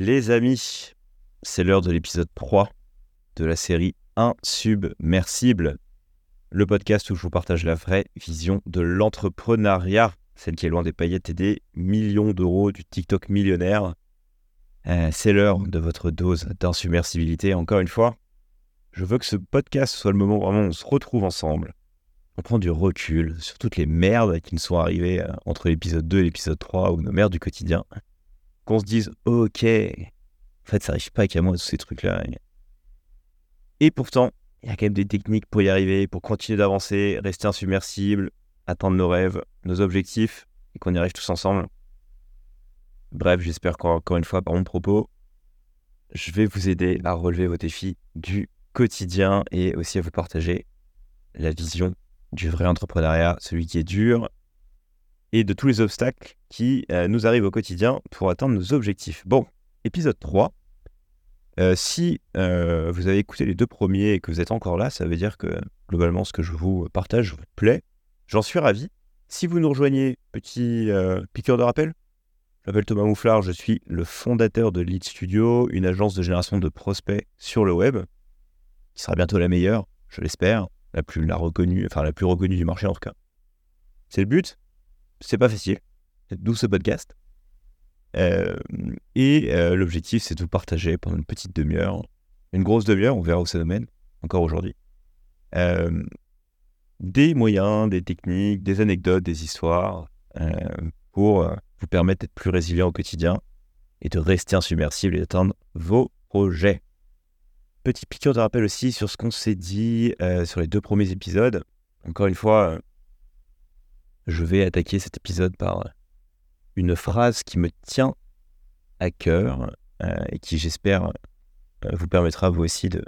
Les amis, c'est l'heure de l'épisode 3 de la série Insubmersible, le podcast où je vous partage la vraie vision de l'entrepreneuriat, celle qui est loin des paillettes et des millions d'euros du TikTok millionnaire. Euh, c'est l'heure de votre dose d'insubmersibilité. Encore une fois, je veux que ce podcast soit le moment où vraiment on se retrouve ensemble. On prend du recul sur toutes les merdes qui nous sont arrivées euh, entre l'épisode 2 et l'épisode 3 ou nos merdes du quotidien qu'on se dise ok, en fait ça n'arrive pas qu'à moi tous ces trucs-là. Et pourtant, il y a quand même des techniques pour y arriver, pour continuer d'avancer, rester insubmersible, atteindre nos rêves, nos objectifs, et qu'on y arrive tous ensemble. Bref, j'espère qu'encore une fois, par mon propos, je vais vous aider à relever vos défis du quotidien et aussi à vous partager la vision du vrai entrepreneuriat, celui qui est dur, et de tous les obstacles qui euh, nous arrivent au quotidien pour atteindre nos objectifs. Bon, épisode 3. Euh, si euh, vous avez écouté les deux premiers et que vous êtes encore là, ça veut dire que globalement ce que je vous partage vous plaît. J'en suis ravi. Si vous nous rejoignez, petit piqueur de rappel, je m'appelle Thomas Mouflard, je suis le fondateur de Lead Studio, une agence de génération de prospects sur le web, qui sera bientôt la meilleure, je l'espère, la plus la reconnue, enfin la plus reconnue du marché en tout cas. C'est le but, c'est pas facile, d'où ce podcast. Euh, et euh, l'objectif, c'est de vous partager pendant une petite demi-heure, une grosse demi-heure, on verra où ça nous mène, encore aujourd'hui, euh, des moyens, des techniques, des anecdotes, des histoires pour vous permettre d'être plus résilient au quotidien et de rester insubmersible et d'atteindre vos projets. Petit piqûre de rappel aussi sur ce qu'on s'est dit sur les deux premiers épisodes. Encore une fois, je vais attaquer cet épisode par une phrase qui me tient à cœur euh, et qui, j'espère, euh, vous permettra vous aussi de,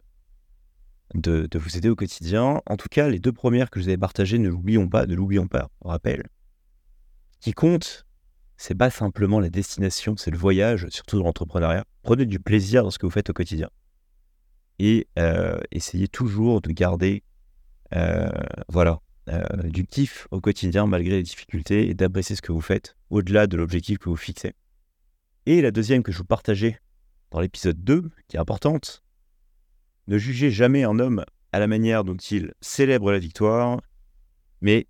vous aider au quotidien. En tout cas, les deux premières que je vous ai partagées, ne l'oublions pas, ne l'oublions pas. Ce qui compte, c'est pas simplement la destination, c'est le voyage, surtout dans l'entrepreneuriat. Prenez du plaisir dans ce que vous faites au quotidien. Et euh, essayez toujours de garder voilà, euh, du kiff au quotidien malgré les difficultés et d'apprécier ce que vous faites au-delà de l'objectif que vous fixez. Et la deuxième que je vous partageais dans l'épisode 2, qui est importante, ne jugez jamais un homme à la manière dont il célèbre la victoire, mais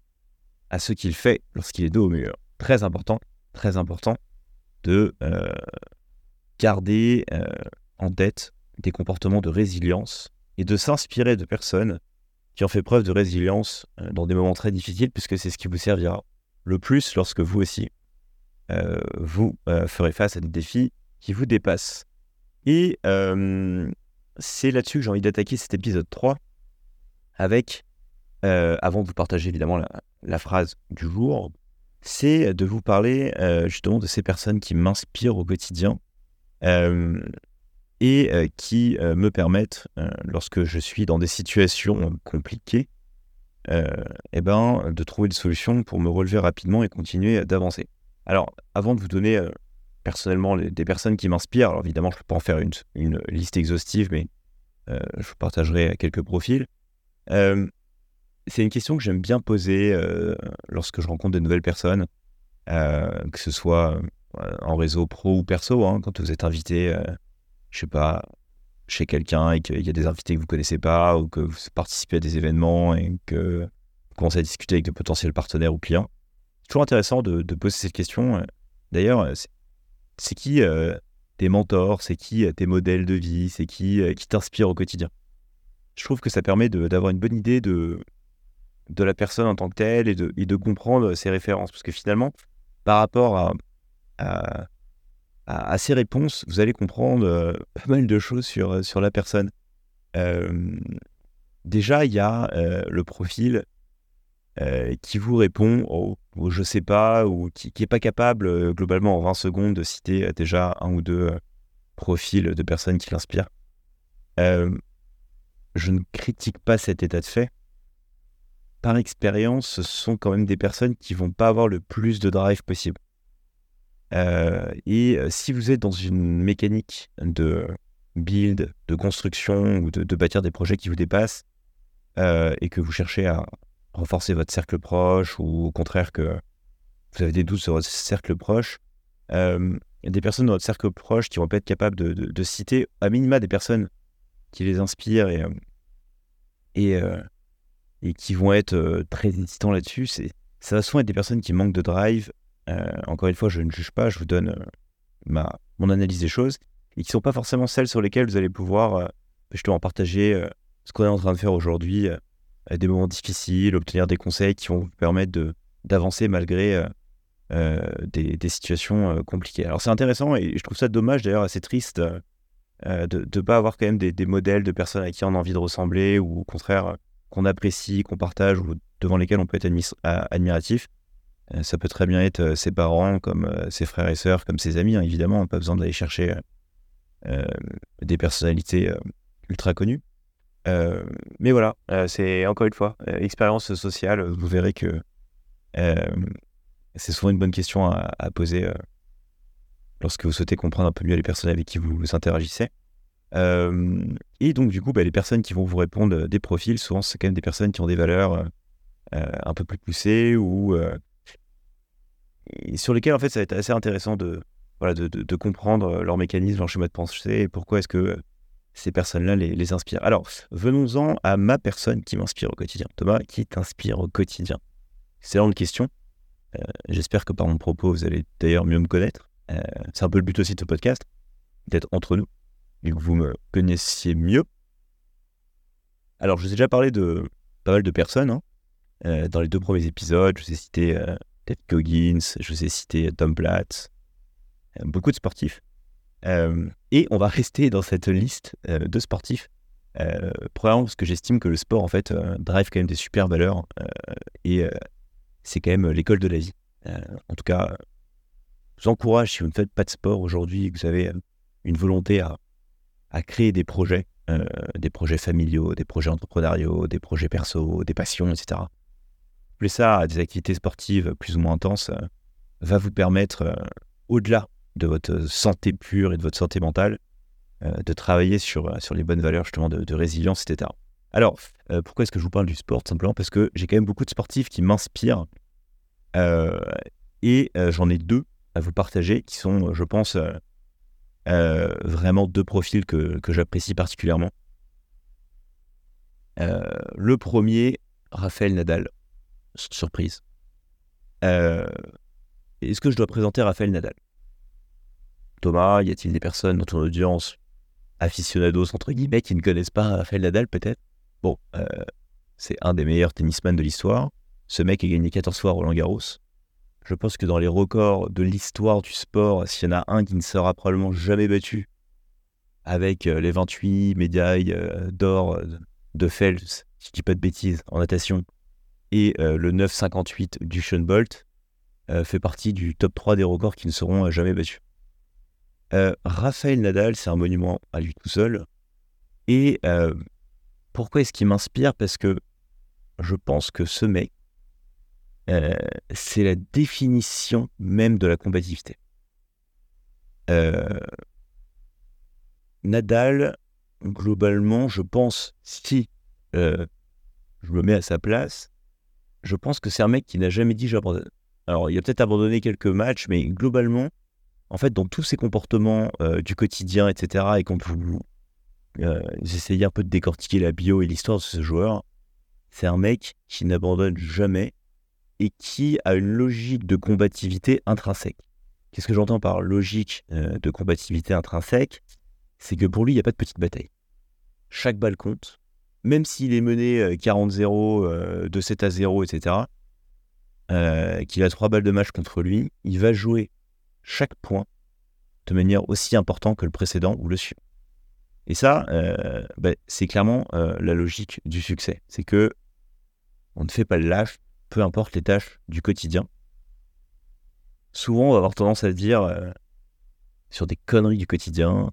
à ce qu'il fait lorsqu'il est dos au mur. Très important, très important de euh, garder euh, en tête des comportements de résilience et de s'inspirer de personnes qui ont fait preuve de résilience euh, dans des moments très difficiles, puisque c'est ce qui vous servira le plus lorsque vous aussi, euh, vous euh, ferez face à des défis qui vous dépassent. Et c'est là-dessus que j'ai envie d'attaquer cet épisode 3, avec, avant de vous partager évidemment la, phrase du jour, c'est de vous parler justement de ces personnes qui m'inspirent au quotidien et euh, qui euh, me permettent, euh, lorsque je suis dans des situations compliquées, eh ben, de trouver des solutions pour me relever rapidement et continuer d'avancer. Alors, avant de vous donner personnellement des personnes qui m'inspirent, alors évidemment, je ne peux pas en faire une, une liste exhaustive, mais je vous partagerai quelques profils. c'est une question que j'aime bien poser lorsque je rencontre de nouvelles personnes, que ce soit en réseau pro ou perso, hein, quand vous êtes invité je sais pas, chez quelqu'un et qu'il y a des invités que vous connaissez pas ou que vous participez à des événements et que vous commencez à discuter avec de potentiels partenaires ou clients. C'est toujours intéressant de, poser cette question. D'ailleurs, c'est qui euh, tes mentors, c'est qui euh, tes modèles de vie, c'est qui euh, qui t'inspire au quotidien? Je trouve que ça permet d'avoir une bonne idée de, de la personne en tant que telle et de, et de comprendre ses références. Parce que finalement, par rapport à à, ces réponses, vous allez comprendre euh, pas mal de choses sur, euh, sur la personne. Euh, déjà, il y a le profil qui vous répond au, je sais pas ou qui n'est pas capable globalement en 20 secondes de citer déjà un ou deux profils de personnes qui l'inspirent. je ne critique pas cet état de fait. Par expérience, ce sont quand même des personnes qui vont pas avoir le plus de drive possible. Euh, et euh, si vous êtes dans une mécanique de build, de construction ou de, bâtir des projets qui vous dépassent euh, et que vous cherchez à renforcer votre cercle proche ou au contraire que vous avez des doutes sur votre cercle proche, des personnes dans votre cercle proche qui vont pas être capables de, citer à minima des personnes qui les inspirent et, et, et qui vont être très hésitants là-dessus. Ça va souvent être des personnes qui manquent de drive. Encore une fois, je ne juge pas, je vous donne ma, mon analyse des choses et qui ne sont pas forcément celles sur lesquelles vous allez pouvoir justement partager ce qu'on est en train de faire aujourd'hui, des moments difficiles, obtenir des conseils qui vont vous permettre d'avancer malgré euh, des, situations euh, compliquées. Alors c'est intéressant et je trouve ça dommage d'ailleurs assez triste euh, de ne pas avoir quand même des, modèles de personnes à qui on a envie de ressembler ou au contraire qu'on apprécie, qu'on partage ou devant lesquels on peut être admiratif. Ça peut très bien être ses parents, comme ses frères et sœurs, comme ses amis, hein, évidemment. Pas besoin d'aller chercher des personnalités ultra connues. mais voilà, c'est encore une fois, expérience sociale, vous verrez que c'est souvent une bonne question à, poser euh, lorsque vous souhaitez comprendre un peu mieux les personnes avec qui vous, interagissez. Euh, et donc, du coup, bah, les personnes qui vont vous répondre euh, des profils, souvent, c'est quand même des personnes qui ont des valeurs un peu plus poussées ou sur lesquelles, en fait, ça va être assez intéressant de, voilà, de, comprendre leur mécanisme, leur schéma de pensée et pourquoi est-ce que ces personnes-là les, les, inspirent. Alors, venons-en à ma personne qui m'inspire au quotidien. Thomas, qui t'inspire au quotidien? C'est une question. Euh, j'espère que par mon propos, vous allez d'ailleurs mieux me connaître. Euh, c'est un peu le but aussi de ce podcast, d'être entre nous, et que vous me connaissiez mieux. Alors, je vous ai déjà parlé de pas mal de personnes. Hein. Euh, dans les deux premiers épisodes, je vous ai cité Ted Coggins, je vous ai cité Tom Platz, beaucoup de sportifs. et on va rester dans cette liste de sportifs. premièrement, parce que j'estime que le sport, en fait, drive quand même des super valeurs. et c'est quand même euh, l'école de la vie. Euh, en tout cas, je vous encourage, si vous ne faites pas de sport aujourd'hui, que vous avez euh, une volonté à, créer des projets, des projets familiaux, des projets entrepreneuriaux, des projets perso, des passions, etc. Plus ça à des activités sportives plus ou moins intenses, va vous permettre, au-delà de votre santé pure et de votre santé mentale, de travailler sur, sur les bonnes valeurs justement de, résilience, etc. Alors, euh, pourquoi est-ce que je vous parle du sport? Simplement parce que j'ai quand même beaucoup de sportifs qui m'inspirent. Euh, et euh, j'en ai deux à vous partager qui sont, je pense, vraiment deux profils que, que j'apprécie particulièrement. le premier, Raphaël Nadal. Surprise. Est-ce que je dois présenter Raphaël Nadal? Thomas, y a-t-il des personnes dans ton audience aficionados, entre guillemets, qui ne connaissent pas Raphaël Nadal peut-être? Bon, euh, c'est un des meilleurs tennisman de l'histoire. Ce mec a gagné 14 fois Roland Garros. Je pense que dans les records de l'histoire du sport, s'il y en a un qui ne sera probablement jamais battu, avec euh, les 28 médailles euh, d'or de Phelps, si je dis pas de bêtises, en natation, et le 9,58 du Sean Bolt, fait partie du top 3 des records qui ne seront jamais battus. Raphaël Nadal, c'est un monument à lui tout seul. Et pourquoi est-ce qu'il m'inspire? Parce que je pense que ce mec, euh, c'est la définition même de la combativité. Euh, Nadal, globalement, je pense, si euh, je me mets à sa place, je pense que c'est un mec qui n'a jamais dit j'abandonne. Alors, il a peut-être abandonné quelques matchs, mais globalement, en fait, dans tous ses comportements du quotidien, etc., et quand vous, euh, j'essayais un peu de décortiquer la bio et l'histoire de ce joueur. C'est un mec qui n'abandonne jamais et qui a une logique de combativité intrinsèque. Qu'est-ce que j'entends par logique euh, de combativité intrinsèque? C'est que pour lui, il n'y a pas de petite bataille. Chaque balle compte, même s'il est mené 40-0, euh, de 7 à 0, etc., qu'il a trois balles de match contre lui, il va jouer chaque point de manière aussi importante que le précédent ou le suivant. Et ça, euh, ben, c'est clairement euh, la logique du succès. C'est que on ne fait pas le lâche, peu importe les tâches du quotidien. Souvent, on va avoir tendance à dire euh, sur des conneries du quotidien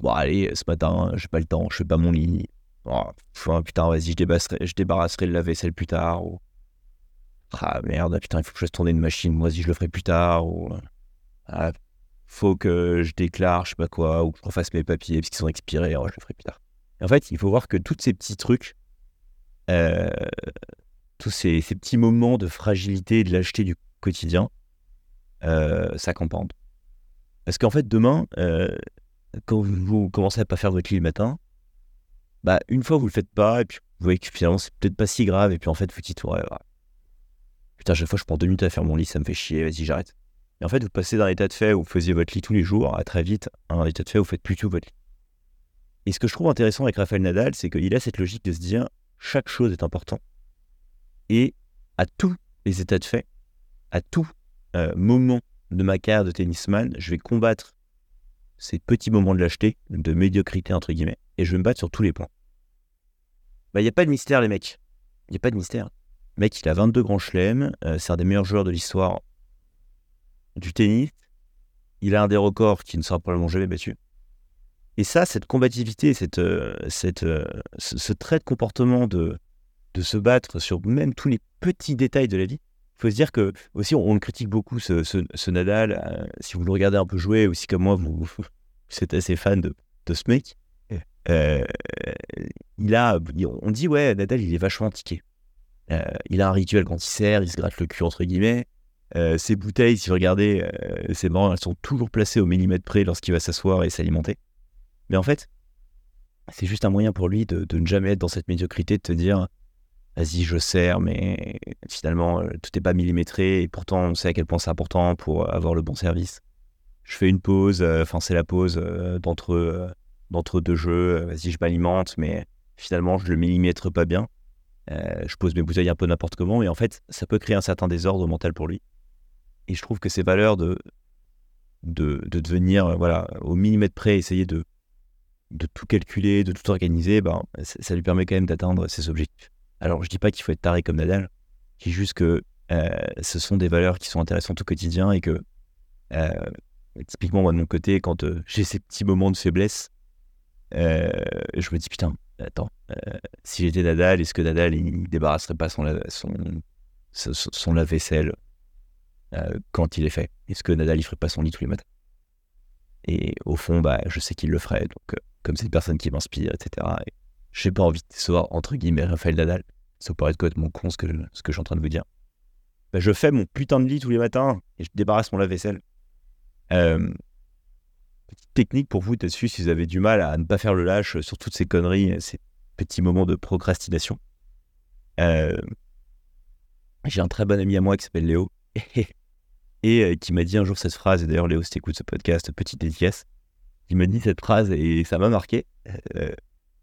Bon, allez, ce matin, j'ai pas le temps, je fais pas mon lit. Oh, putain, vas-y, je débarrasserai, le lave-vaisselle plus tard. Ou, ah merde, putain, il faut que je fasse tourner une machine, moi, y je le ferai plus tard. Ou, ah, faut que je déclare, je sais pas quoi, ou que je refasse mes papiers parce qu'ils sont expirés, oh, je le ferai plus tard. en fait, il faut voir que tous ces petits trucs, euh, tous ces, petits moments de fragilité et de lâcheté du quotidien, euh, ça compande. Parce qu'en fait, demain, euh, quand vous commencez à pas faire votre lit le matin, bah, une fois vous le faites pas, et puis vous voyez que finalement c'est peut-être pas si grave, et puis en fait vous dites, ouais, ouais. putain, chaque fois je prends deux minutes à faire mon lit, ça me fait chier, vas-y, j'arrête. Et en fait, vous passez d'un état de fait où vous faisiez votre lit tous les jours à très vite un état de fait où vous faites plus tout votre lit. Et ce que je trouve intéressant avec Raphaël Nadal, c'est qu'il a cette logique de se dire chaque chose est importante. Et à tous les états de fait, à tout euh, moment de ma carrière de tennisman, je vais combattre ces petits moments de lâcheté, de médiocrité entre guillemets, et je vais me battre sur tous les points. Bah, il n'y a pas de mystère, les mecs. Il n'y a pas de mystère. Mec, il a 22 grands chelems, euh, c'est un des meilleurs joueurs de l'histoire du tennis. Il a un des records qui ne sera probablement jamais battu. Et ça, cette combativité, cette, euh, cette, euh, ce, trait de comportement de, de se battre sur même tous les petits détails de la vie, il faut se dire que aussi on, le critique beaucoup ce, Nadal. Si vous le regardez un peu jouer, aussi comme moi, vous, vous êtes assez fan de, de ce mec. Il a, on dit ouais, Nadal, il est vachement tiqué. il a un rituel quand il sert, il se gratte le cul entre guillemets. Euh, ces bouteilles, si vous regardez, euh, c'est marrant, elles sont toujours placées au millimètre près lorsqu'il va s'asseoir et s'alimenter. Mais en fait, c'est juste un moyen pour lui de, ne jamais être dans cette médiocrité, de te dire vas-y, je sers, mais finalement, euh, tout n'est pas millimétré et pourtant, on sait à quel point c'est important pour avoir le bon service. Je fais une pause, enfin, c'est la pause d'entre, d'entre deux jeux, vas-y, je m'alimente, mais finalement, je le millimètre pas bien. je pose mes bouteilles un peu n'importe comment, et en fait, ça peut créer un certain désordre mental pour lui. Et je trouve que ces valeurs de, de, de devenir, euh, voilà, au millimètre près, essayer de, de tout calculer, de tout organiser, ben, ça, lui permet quand même d'atteindre ses objectifs. Alors, je dis pas qu'il faut être taré comme Nadal, je juste que euh, ce sont des valeurs qui sont intéressantes au quotidien et que, euh, typiquement, moi, de mon côté, quand j'ai ces petits moments de faiblesse, je me dis, putain, attends, si j'étais Nadal, est-ce que Nadal, il, débarrasserait pas son, son, son, lave-vaisselle euh, quand il est fait? Est-ce que Nadal, il ferait pas son lit tous les matins? Et au fond, bah, je sais qu'il le ferait. Donc, euh, comme c'est une personne qui m'inspire, etc. Et j'ai pas envie de décevoir, entre guillemets, Raphaël Nadal. Ça être complètement con ce que, ce que je suis en train de vous dire. Bah, je fais mon putain de lit tous les matins et je débarrasse mon lave-vaisselle. Euh, technique pour vous dessus si vous avez du mal à ne pas faire le lâche sur toutes ces conneries, ces petits moments de procrastination. J'ai un très bon ami à moi qui s'appelle Léo. et euh, qui m'a dit un jour cette phrase, et d'ailleurs Léo, si tu écoutes ce podcast, petite dédicace, il m'a dit cette phrase et ça m'a marqué. Euh,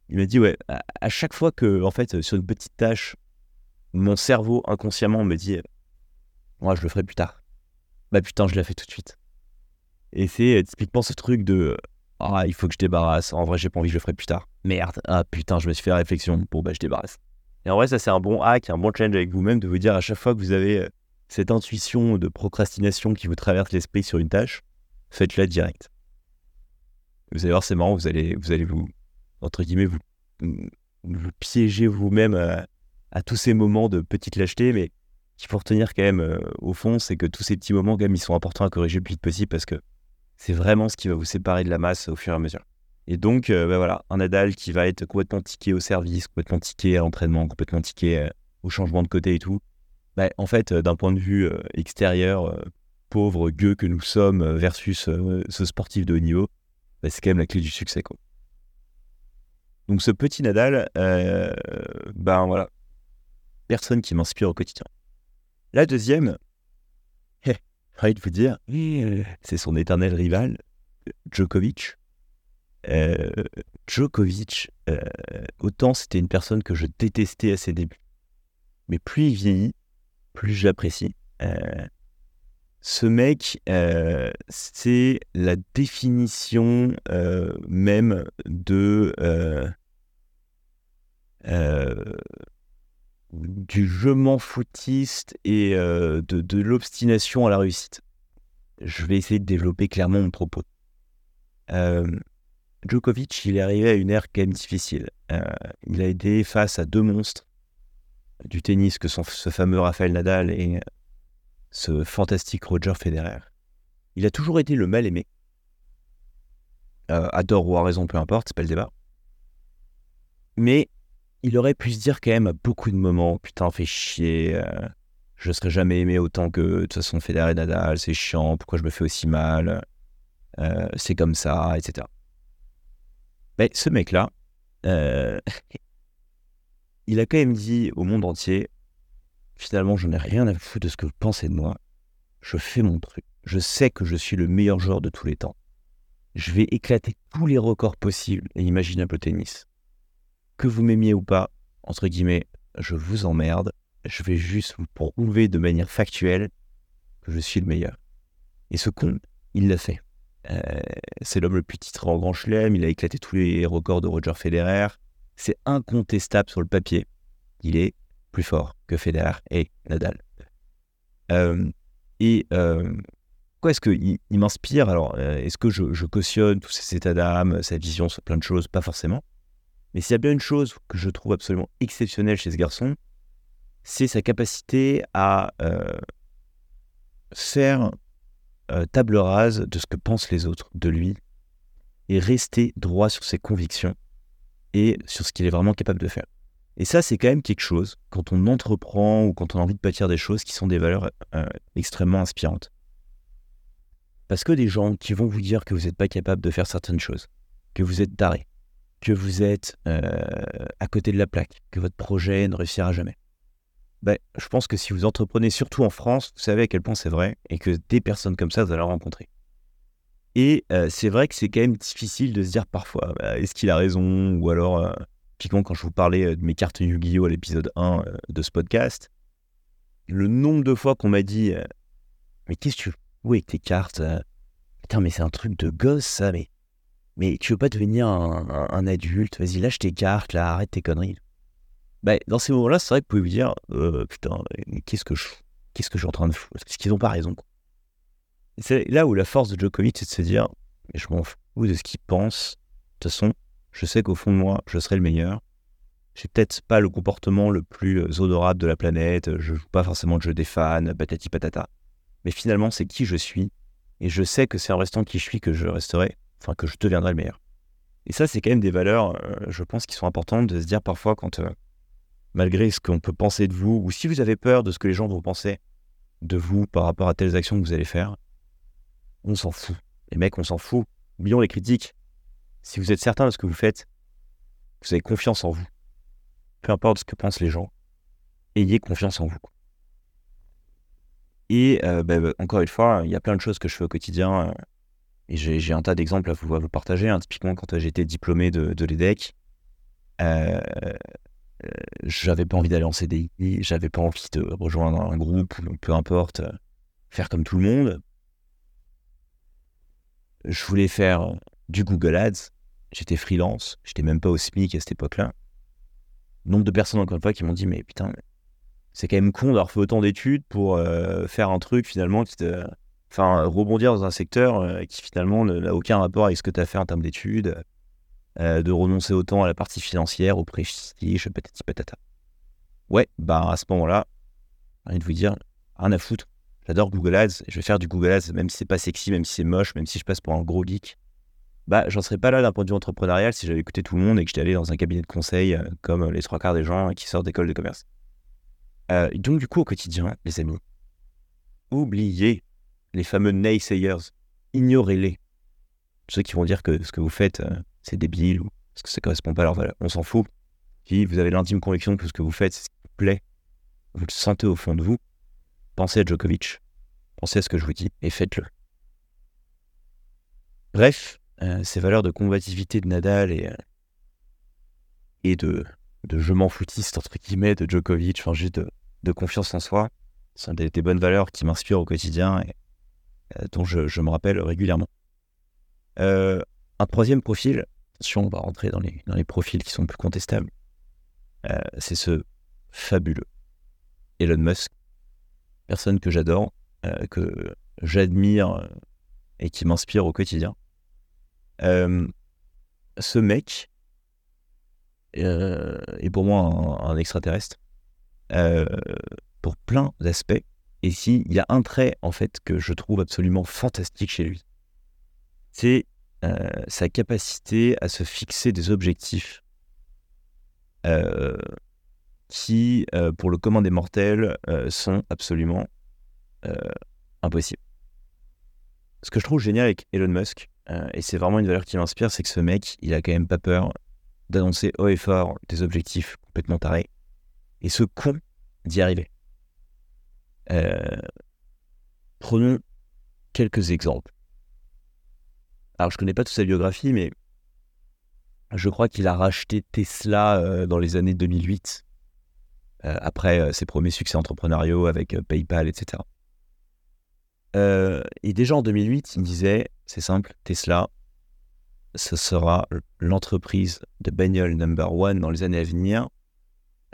il m'a dit, ouais, à, chaque fois que, en fait, sur une petite tâche, mon cerveau inconsciemment me dit, moi je le ferai plus tard. Bah putain, je l'ai fait tout de suite. Et c'est euh, typiquement ce truc de, ah, il faut que je débarrasse. En vrai, j'ai pas envie, je le ferai plus tard. Merde, ah putain, je me suis fait la réflexion. Bon, bah je débarrasse. Et en vrai, ça c'est un bon hack, un bon challenge avec vous-même de vous dire à chaque fois que vous avez cette intuition de procrastination qui vous traverse l'esprit sur une tâche, faites-la direct. Vous allez voir, c'est marrant, vous allez, vous entre guillemets, vous, vous piéger vous-même à, tous ces moments de petite lâcheté, mais qu'il faut retenir quand même euh, au fond, c'est que tous ces petits moments, quand même, ils sont importants à corriger le plus vite possible parce que c'est vraiment ce qui va vous séparer de la masse au fur et à mesure. Et donc, euh, ben voilà, un Nadal qui va être complètement tiqué au service, complètement tiqué à l'entraînement, complètement tiqué euh, au changement de côté et tout, bah, en fait, euh, d'un point de vue extérieur, pauvre gueux que nous sommes versus ce sportif de haut niveau, bah, c'est quand même la clé du succès. Donc ce petit Nadal, ben voilà, personne qui m'inspire au quotidien. La deuxième, envie de vous dire, c'est son éternel rival, Djokovic. Djokovic, autant c'était une personne que je détestais à ses débuts. Mais plus il vieillit, plus j'apprécie. Euh, ce mec, euh, c'est la définition euh, même de du je m'en foutiste et de, de l'obstination à la réussite. Je vais essayer de développer clairement mon propos. Djokovic, il est arrivé à une ère quand même difficile. il a été face à deux monstres du tennis que sont ce fameux Rafael Nadal et ce fantastique Roger Federer. Il a toujours été le mal aimé. Euh, adore ou à raison, peu importe, c'est pas le débat. Mais il aurait pu se dire quand même à beaucoup de moments, putain, fait chier, euh, je serais jamais aimé autant que de toute façon Federer et Nadal, c'est chiant, pourquoi je me fais aussi mal c'est comme ça, etc. Mais ce mec-là, il a quand même dit au monde entier, finalement, je n'ai rien à foutre de ce que vous pensez de moi. Je fais mon truc. Je sais que je suis le meilleur joueur de tous les temps. Je vais éclater tous les records possibles et imaginables au tennis. Que vous m'aimiez ou pas, entre guillemets, je vous emmerde. Je vais juste vous prouver de manière factuelle que je suis le meilleur. Et ce con, il l'a fait. Euh, c'est l'homme le plus titré en grand chelem. Il a éclaté tous les records de Roger Federer c'est incontestable sur le papier. Il est plus fort que Federer et Nadal. Euh, et euh, quoi est-ce qu'il il, m'inspire? Alors, euh, est-ce que je, cautionne tous ces états d'âme, sa vision sur plein de choses? Pas forcément. Mais s'il y a bien une chose que je trouve absolument exceptionnelle chez ce garçon, c'est sa capacité à faire table rase de ce que pensent les autres de lui et rester droit sur ses convictions et sur ce qu'il est vraiment capable de faire. Et ça, c'est quand même quelque chose, quand on entreprend ou quand on a envie de bâtir des choses qui sont des valeurs euh, extrêmement inspirantes. Parce que des gens qui vont vous dire que vous n'êtes pas capable de faire certaines choses, que vous êtes taré, que vous êtes euh, à côté de la plaque, que votre projet ne réussira jamais. Ben, je pense que si vous entreprenez surtout en France, vous savez à quel point c'est vrai et que des personnes comme ça, vous allez en rencontrer. Et c'est vrai que c'est quand même difficile de se dire parfois, bah, est-ce qu'il a raison Ou alors, typiquement quand je vous parlais de mes cartes Yu-Gi-Oh à l'épisode 1 de ce podcast, le nombre de fois qu'on m'a dit, mais qu'est-ce que tu fous avec tes cartes Putain, mais c'est un truc de gosse ça, mais, mais tu veux pas devenir un, adulte? Vas-y, lâche tes cartes, là, arrête tes conneries. Bah, dans ces moments-là, c'est vrai que vous pouvez vous dire, putain, qu'est-ce que je Qu'est-ce que je suis en train de foutre Parce qu'ils n'ont pas raison. C'est là où la force de Djokovic, c'est de se dire, mais je m'en fous de ce qu'il pense. De toute façon, je sais qu'au fond de moi, je serai le meilleur. J'ai peut-être pas le comportement le plus euh, honorable de la planète, je joue pas forcément de jeu des fans, patati patata. Mais finalement, c'est qui je suis. Et je sais que c'est en restant qui je suis que je resterai, enfin que je deviendrai le meilleur. Et ça, c'est quand même des valeurs, euh, je pense, qui sont importantes de se dire parfois quand, euh, malgré ce qu'on peut penser de vous, ou si vous avez peur de ce que les gens vont penser de vous par rapport à telles actions que vous allez faire, on s'en fout. Les mecs, on s'en fout. Oublions les critiques. Si vous êtes certain de ce que vous faites, vous avez confiance en vous. Peu importe ce que pensent les gens, ayez confiance en vous. Et euh, bah, bah, encore une fois, il y a plein de choses que je fais au quotidien. Euh, et j'ai un tas d'exemples à vous, vous partager. Hein. Typiquement, quand euh, j'étais diplômé de, de l'EDEC, j'avais pas envie d'aller en CDI, j'avais pas envie de rejoindre un groupe, peu importe, faire comme tout le monde je voulais faire du Google Ads. J'étais freelance, j'étais même pas au SMIC à cette époque-là. Nombre de personnes, encore une fois, qui m'ont dit Mais putain, c'est quand même con d'avoir fait autant d'études pour euh, faire un truc finalement qui te. Enfin, rebondir dans un secteur euh, qui finalement n'a aucun rapport avec ce que tu as fait en termes d'études, euh, de renoncer autant à la partie financière, au prestige, patati patata. Ouais, bah à ce moment-là, rien de vous dire, rien à foutre. J'adore Google Ads. Je vais faire du Google Ads, même si c'est pas sexy, même si c'est moche, même si je passe pour un gros geek. Bah, j'en serais pas là d'un point de vue entrepreneurial si j'avais écouté tout le monde et que j'étais allé dans un cabinet de conseil euh, comme les trois quarts des gens qui sortent d'école de commerce. Euh, donc, du coup, au quotidien, les amis, oubliez les fameux naysayers. Ignorez-les. Ceux qui vont dire que ce que vous faites, euh, c'est débile ou que ça correspond pas à leur. On s'en fout. Si vous avez l'intime conviction que ce que vous faites, c'est ce qui vous plaît, vous le sentez au fond de vous, Pensez à Djokovic. Pensez à ce que je vous dis et faites-le. Bref, euh, ces valeurs de combativité de Nadal et, euh, de, je m'en foutiste, entre guillemets, de Djokovic, enfin juste de, confiance en soi, sont des, bonnes valeurs qui m'inspirent au quotidien dont je, me rappelle régulièrement. un troisième profil, attention, on va rentrer dans les, profils qui sont plus contestables, c'est ce fabuleux Elon Musk personne que j'adore, euh, que j'admire euh, et qui m'inspire au quotidien. Euh, ce mec est pour moi un, extraterrestre pour plein d'aspects. Et s'il y a un trait en fait que je trouve absolument fantastique chez lui, c'est sa capacité à se fixer des objectifs qui, euh, pour le commun des mortels, euh, sont absolument euh, impossibles. ce que je trouve génial avec Elon Musk, euh, et c'est vraiment une valeur qui m'inspire, c'est que ce mec, il a quand même pas peur d'annoncer haut et fort des objectifs complètement tarés, et ce con d'y arriver. Euh, prenons quelques exemples. Alors, je connais pas toute sa biographie, mais je crois qu'il a racheté Tesla euh, dans les années 2008, après ses premiers succès entrepreneuriaux avec PayPal, etc. et déjà en 2008, il disait c'est simple, Tesla, ce sera l'entreprise de bagnole number one dans les années à venir,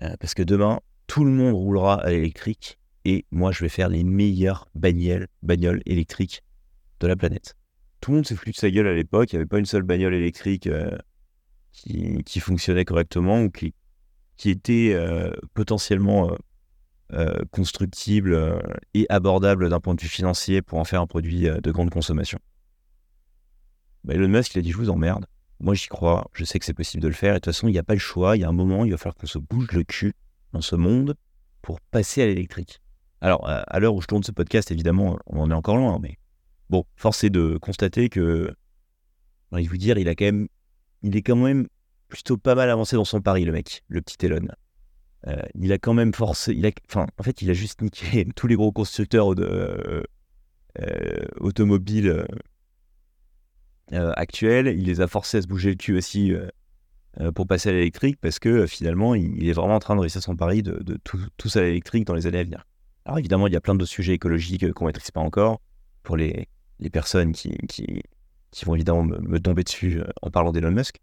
euh, parce que demain, tout le monde roulera à l'électrique, et moi, je vais faire les meilleures bagnoles, électriques de la planète. Tout le monde s'est foutu de sa gueule à l'époque, il n'y avait pas une seule bagnole électrique euh, qui, fonctionnait correctement ou qui, était euh, potentiellement constructible et abordable d'un point de vue financier pour en faire un produit de grande consommation. Bah, Elon Musk, il a dit Je vous emmerde. Moi, j'y crois. Je sais que c'est possible de le faire. Et de toute façon, il n'y a pas le choix. Il y a un moment, il va falloir qu'on se bouge le cul dans ce monde pour passer à l'électrique. Alors, à l'heure où je tourne ce podcast, évidemment, on en est encore loin. Mais bon, force est de constater que, il vous dire, il a quand il est quand même plutôt pas mal avancé dans son pari, le mec, le petit Elon. Euh, il a quand même forcé, il a, enfin, en fait, il a juste niqué tous les gros constructeurs de, euh, euh, automobiles actuels. Il les a forcés à se bouger le cul aussi pour passer à l'électrique parce que finalement, il, est vraiment en train de réussir son pari de, de tout, tous à l'électrique dans les années à venir. Alors évidemment, il y a plein de sujets écologiques qu'on ne maîtrise pas encore pour les, les personnes qui, qui, qui, vont évidemment me, tomber dessus en parlant d'Elon Musk.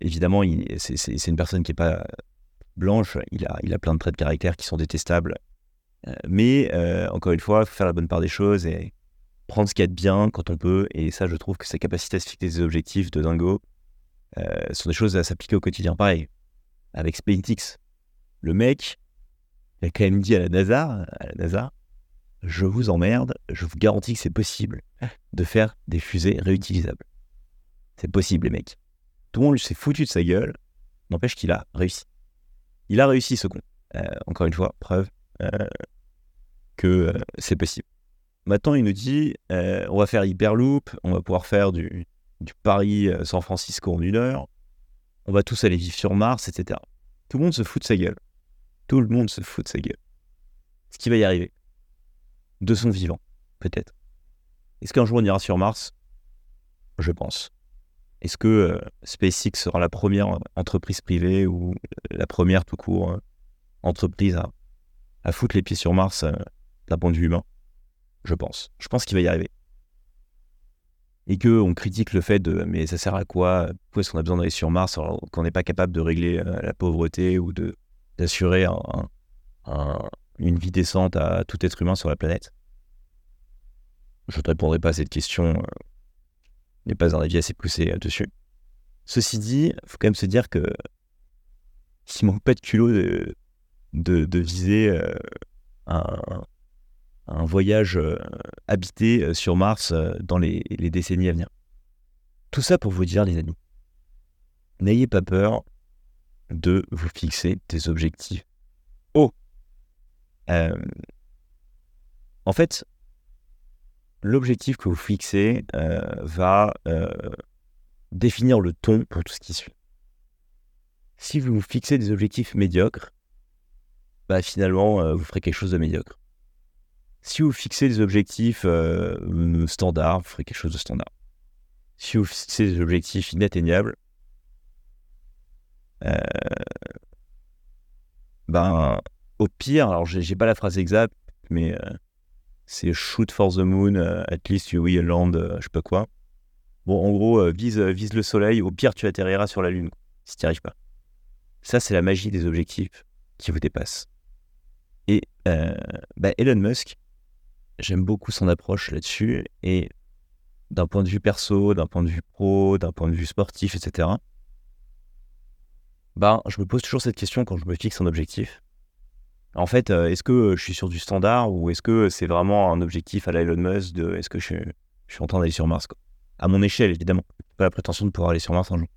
évidemment, c'est une personne qui n'est pas blanche, il a, il a plein de traits de caractère qui sont détestables. mais encore une fois, il faut faire la bonne part des choses et, prendre ce qu'il y a de bien quand on peut. Et ça, je trouve que sa capacité à se fixer des objectifs de dingo euh, sont des choses à s'appliquer au quotidien. Pareil, avec SpaceX, le mec, il a quand même dit à la NASA, à la NASA, je vous emmerde, je vous garantis que c'est possible de faire des fusées réutilisables. C'est possible, les mecs. Tout le monde s'est foutu de sa gueule, n'empêche qu'il a réussi. Il a réussi ce con. Euh, encore une fois, preuve euh, que c'est possible. Maintenant, il nous dit euh, on va faire Hyperloop, on va pouvoir faire du, du Paris-San Francisco en une heure, on va tous aller vivre sur Mars, etc. Tout le monde se fout de sa gueule. Tout le monde se fout de sa gueule. Ce qui va y arriver De son vivant, peut-être. Est-ce qu'un jour on ira sur Mars? Je pense. Est-ce que euh, SpaceX sera la première entreprise privée ou la première tout court euh, entreprise à, à, foutre les pieds sur Mars d'un point de vue humain? Je pense. Je pense qu'il va y arriver. Et qu'on critique le fait de mais ça sert à quoi? Pourquoi est-ce qu'on a besoin d'aller sur Mars alors qu'on n'est pas capable de régler euh, la pauvreté ou de, d'assurer une vie décente à tout être humain sur la planète? Je ne répondrai pas à cette question. Euh, n'est pas un avis assez poussé là-dessus. Ceci dit, il faut quand même se dire que s'il manque pas de culot de, viser euh, un, voyage euh, habité euh, sur Mars euh, dans les, décennies à venir. Tout ça pour vous dire, les amis, n'ayez pas peur de vous fixer des objectifs hauts. en fait, l'objectif que vous fixez va définir le ton pour tout ce qui suit. Si vous vous fixez des objectifs médiocres, bah finalement, vous ferez quelque chose de médiocre. Si vous fixez des objectifs euh, standards, vous ferez quelque chose de standard. Si vous fixez des objectifs inatteignables, euh, ben, au pire, alors j'ai pas la phrase exacte, mais euh, c'est shoot for the moon, at least you will land, je sais pas quoi. Bon, en gros, vise, vise le soleil, au pire, tu atterriras sur la lune, si tu n'y arrives pas. Ça, c'est la magie des objectifs qui vous dépassent. Et ben, Elon Musk, j'aime beaucoup son approche là-dessus. Et d'un point de vue perso, d'un point de vue pro, d'un point de vue sportif, etc., ben, je me pose toujours cette question quand je me fixe un objectif. En fait, euh, est-ce que je suis sur du standard ou est-ce que c'est vraiment un objectif à la Musk de est-ce que je, suis en train d'aller sur Mars. À mon échelle, évidemment. Pas la prétention de pouvoir aller sur Mars un jour.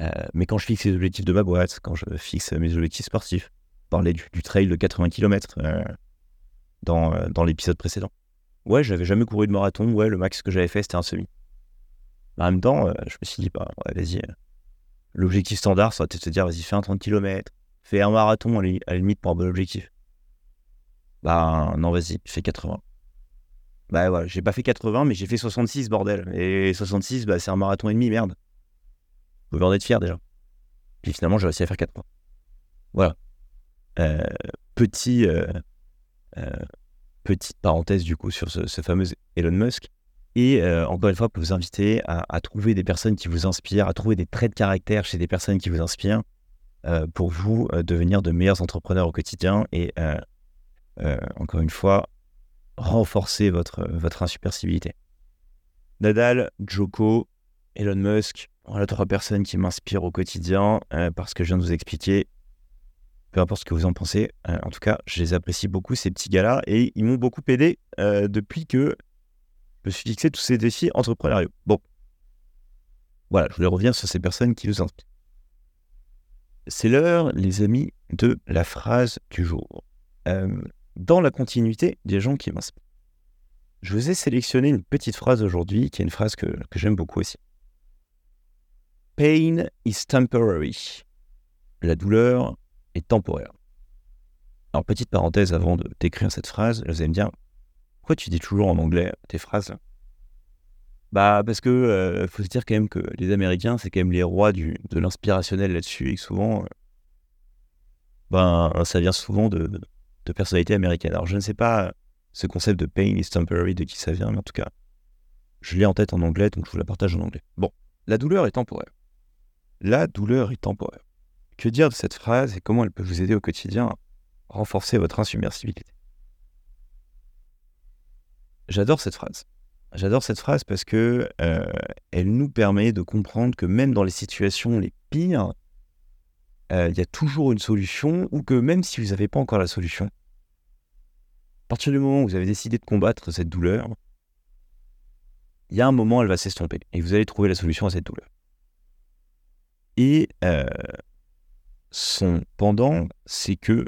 Euh, mais quand je fixe les objectifs de ma boîte, quand je fixe mes objectifs sportifs, parler du, du trail de 80 km, euh, dans, l'épisode précédent. Ouais, j'avais jamais couru de marathon. Ouais, le max que j'avais fait, c'était un semi. en même temps, euh, je me suis dit, bah, vas-y. Euh, l'objectif standard, ça va être de se dire, vas-y, fais un 30 km. Fais un marathon à la limite pour un bon objectif. Bah, non, vas-y, fais 80. Bah, voilà, j'ai pas fait 80, mais j'ai fait 66, bordel. Et 66, bah, c'est un marathon et demi, merde. Vous pouvez en être fier déjà. Puis finalement, j'ai réussi à faire 80. Voilà. Euh, petit, petite parenthèse du coup sur ce, fameux Elon Musk. Et euh, encore une fois, vous inviter à, trouver des personnes qui vous inspirent, à trouver des traits de caractère chez des personnes qui vous inspirent euh, pour vous euh, devenir de meilleurs entrepreneurs au quotidien et encore une fois, renforcer votre, votre insuppercibilité. Nadal, Joko, Elon Musk, voilà trois personnes qui m'inspirent au quotidien parce que je viens de vous expliquer peu importe ce que vous en pensez. En tout cas, je les apprécie beaucoup, ces petits gars-là, et ils m'ont beaucoup aidé depuis que me suis fixé tous ces défis entrepreneuriaux. Bon. Voilà, je voulais revenir sur ces personnes qui nous inspirent. C'est l'heure, les amis, de la phrase du jour. Euh, dans la continuité des gens qui m'inspirent. Je vous ai sélectionné une petite phrase aujourd'hui, qui est une phrase que, j'aime beaucoup aussi. Pain is temporary. La douleur est temporaire. Alors, petite parenthèse avant de décrire cette phrase, vous allez me dire, pourquoi tu dis toujours en anglais tes phrases? Bah, parce que euh, faut se dire quand même que les Américains, c'est quand même les rois de l'inspirationnel là-dessus, et souvent, euh, ben, ça vient souvent de, de, personnalités américaines. Alors, je ne sais pas ce concept de pain is temporary, de qui ça vient, mais en tout cas, je l'ai en tête en anglais, donc je vous la partage en anglais. Bon, la douleur est temporaire. La douleur est temporaire. Que dire de cette phrase et comment elle peut vous aider au quotidien à renforcer votre insubmersibilité? J'adore cette phrase. J'adore cette phrase parce que euh, elle nous permet de comprendre que même dans les situations les pires, euh, il y a toujours une solution ou que même si vous n'avez pas encore la solution, à partir du moment où vous avez décidé de combattre cette douleur, il y a un moment, elle va s'estomper et vous allez trouver la solution à cette douleur. Et euh, son pendant, c'est que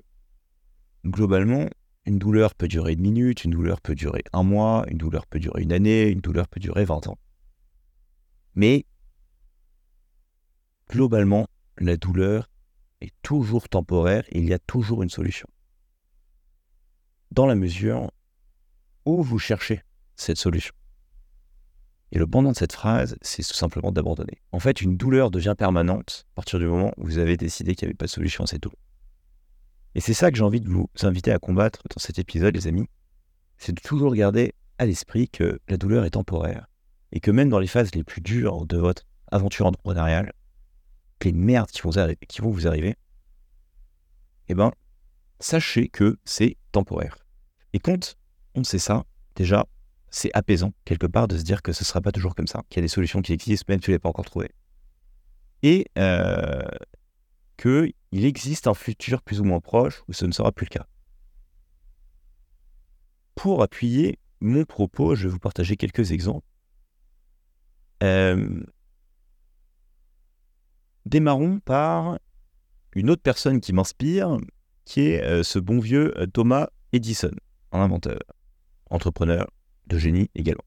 globalement, une douleur peut durer une minute, une douleur peut durer un mois, une douleur peut durer une année, une douleur peut durer 20 ans. Mais globalement, la douleur est toujours temporaire il y a toujours une solution. Dans la mesure où vous cherchez cette solution. Et le pendant de cette phrase, c'est tout simplement d'abandonner. En fait, une douleur devient permanente à partir du moment où vous avez décidé qu'il n'y avait pas de solution à cette douleur. Et c'est ça que j'ai envie de vous inviter à combattre dans cet épisode, les amis. C'est de toujours garder à l'esprit que la douleur est temporaire. Et que même dans les phases les plus dures de votre aventure entrepreneuriale, les merdes qui vont, vous arriver, eh ben, sachez que c'est temporaire. Et quand on sait ça, déjà, c'est apaisant quelque part de se dire que ce ne sera pas toujours comme ça, qu'il y a des solutions qui existent même si tu ne l'as pas encore trouvées. Et euh, qu'il existe un futur plus ou moins proche où ce ne sera plus le cas. Pour appuyer mon propos, je vais vous partager quelques exemples. Euh, démarrons par une autre personne qui m'inspire, qui est euh, ce bon vieux Thomas Edison, un inventeur, entrepreneur, de génie également.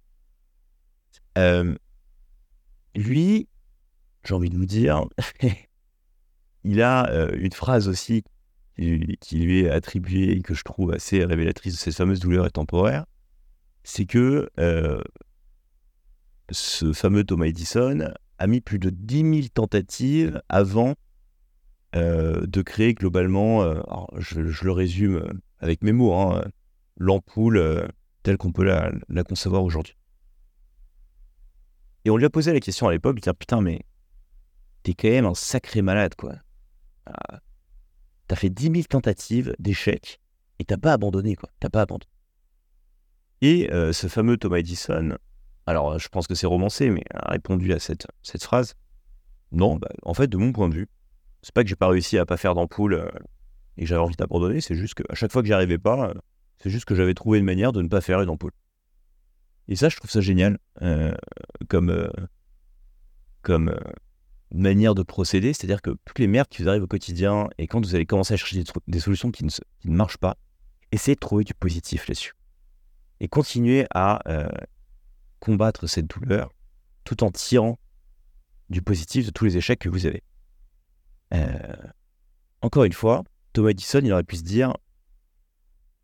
Euh, lui, j'ai envie de vous dire, il a euh, une phrase aussi qui, lui est attribuée et que je trouve assez révélatrice de cette fameuse douleur et temporaire. C'est que euh, ce fameux Thomas Edison a mis plus de 10 000 tentatives avant de créer globalement, je, le résume avec mes mots, hein, l'ampoule telle qu'on peut la, concevoir aujourd'hui. Et on lui a posé la question à l'époque, dire putain mais t'es quand même un sacré malade quoi. Ah, t'as fait 10 000 tentatives d'échecs et t'as pas abandonné quoi. T'as pas abandonné. Et euh, ce fameux Thomas Edison, alors je pense que c'est romancé, mais a répondu à cette, phrase. Non, bah, en fait, de mon point de vue, c'est pas que j'ai pas réussi à pas faire d'ampoule euh, et que j'avais envie d'abandonner, c'est juste qu'à chaque fois que j'y arrivais pas, euh, c'est juste que j'avais trouvé une manière de ne pas faire une ampoule. Et ça, je trouve ça génial euh, comme, euh, comme euh, manière de procéder. C'est-à-dire que toutes les merdes qui vous arrivent au quotidien et quand vous allez commencer à chercher des, solutions qui ne, marchent pas, essayez de trouver du positif là-dessus. et continuer à combattre cette douleur tout en tirant du positif de tous les échecs que vous avez. encore une fois, Thomas Edison, il aurait pu se dire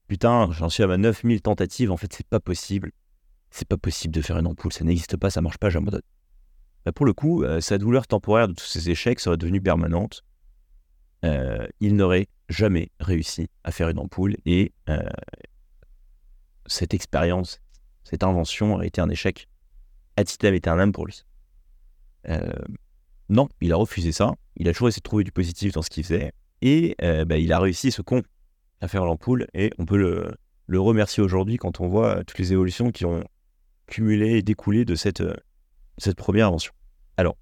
Putain, j'en suis à ma 9000 tentatives, en fait, c'est pas possible. C'est pas possible de faire une ampoule, ça n'existe pas, ça marche pas, j'abandonne. Bah pour le coup, euh, sa douleur temporaire de tous ces échecs serait devenue permanente. Euh, il n'aurait jamais réussi à faire une ampoule et euh, cette expérience, cette invention aurait été un échec ad vitam pour lui? non, il a refusé ça. Il a toujours essayé de trouver du positif dans ce qu'il faisait. Et bah, il a réussi, ce con, à faire l'ampoule. Et on peut le, le remercier aujourd'hui quand on voit toutes les évolutions qui ont cumulé et découlé de cette, cette première invention. Alors,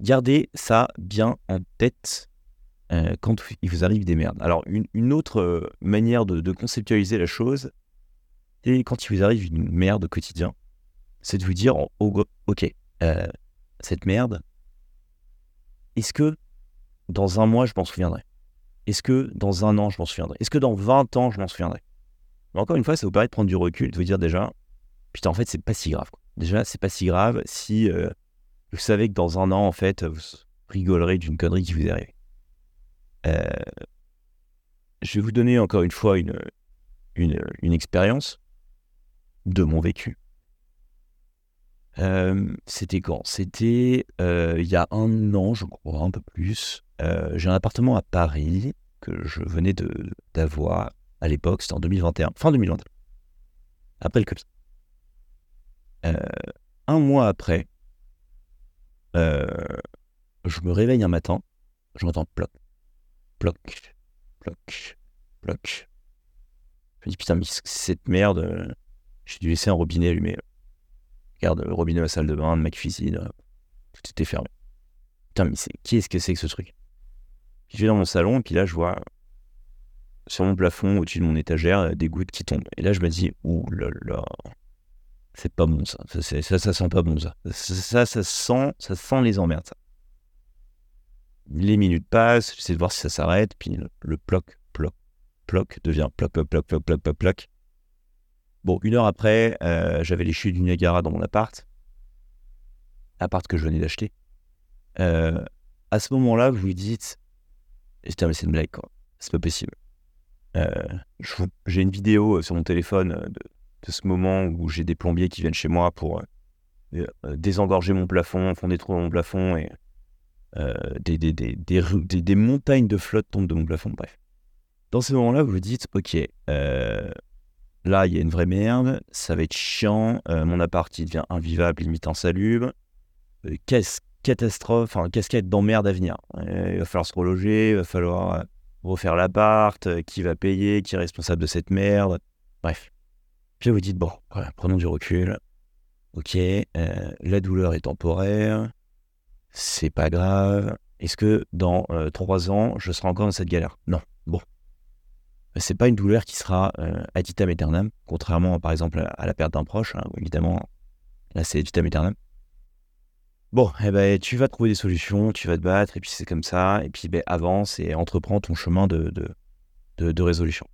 gardez ça bien en tête euh, quand il vous arrive des merdes. Alors, une, autre euh, manière de, conceptualiser la chose, c'est quand il vous arrive une merde au quotidien, c'est de vous dire, oh, ok, euh, cette merde, est-ce que dans un mois, je m'en souviendrai? Est-ce que dans un an, je m'en souviendrai? Est-ce que dans 20 ans, je m'en souviendrai Encore une fois, ça vous permet de prendre du recul, de vous dire déjà, putain, en fait, c'est pas si grave. Déjà, c'est pas si grave si euh, vous savez que dans un an, en fait, vous rigolerez d'une connerie qui vous est arrivée. Euh, je vais vous donner encore une fois une, une, expérience de mon vécu. Euh, c'était quand? C'était il y a un an, je crois, un peu plus. J'ai un appartement à Paris que je venais d'avoir à l'époque, c'était en 2021, fin 2021, après le Covid. Euh, un mois après, euh, je me réveille un matin, j'entends ploc, ploc, ploc, ploc. Je me dis putain, mais cette merde, euh, j'ai dû laisser un robinet allumé. Regarde, le robinet de la salle de bain, de ma cuisine, tout était fermé. Putain, mais c'est, qui est-ce que c'est que ce truc? Je vais dans mon salon, et puis là, je vois sur mon plafond, au-dessus de mon étagère, des gouttes qui tombent. Et là, je me dis, là, c'est pas bon ça. Ça, ça, sent pas bon ça. Ça, ça sent, ça sent les emmerdes. Ça. Les minutes passent, j'essaie de voir si ça s'arrête, puis le, ploc, ploc, ploc devient ploc, ploc, ploc, ploc, ploc, ploc. Bon, une heure après, euh, j'avais les chutes du Niagara dans mon appart. Appart que je venais d'acheter. Euh, à ce moment-là, vous vous dites, c'est une blague, quoi. C'est pas possible. Euh, j'ai une vidéo sur mon téléphone de de ce moment où j'ai des plombiers qui viennent chez moi pour euh, euh, désengorger mon plafond, fonder trop mon plafond et euh, des, des, des, des, montagnes de flotte tombent de mon plafond. Bref. Dans ces moments-là, vous vous dites, ok, là, il y a une vraie merde, ça va être chiant, mon appart, il devient invivable, limite insalubre. Qu'est-ce catastrophe, enfin, qu'est-ce qu'il y a d'emmerde à venir? Il va falloir se reloger, il va falloir refaire l'appart, qui va payer, qui est responsable de cette merde? Bref. Puis vous dites, bon, prenons du recul. Ok, euh, la douleur est temporaire, c'est pas grave. Est-ce que dans euh, trois ans, je serai encore dans cette galère? Non. Bon. C'est pas une douleur qui sera euh, ad aeternam, contrairement par exemple à la perte d'un proche, hein, évidemment, là c'est ad vitam aeternam. Bon, eh ben, tu vas trouver des solutions, tu vas te battre, et puis c'est comme ça, et puis ben, avance et entreprends ton chemin de, de, de résolution.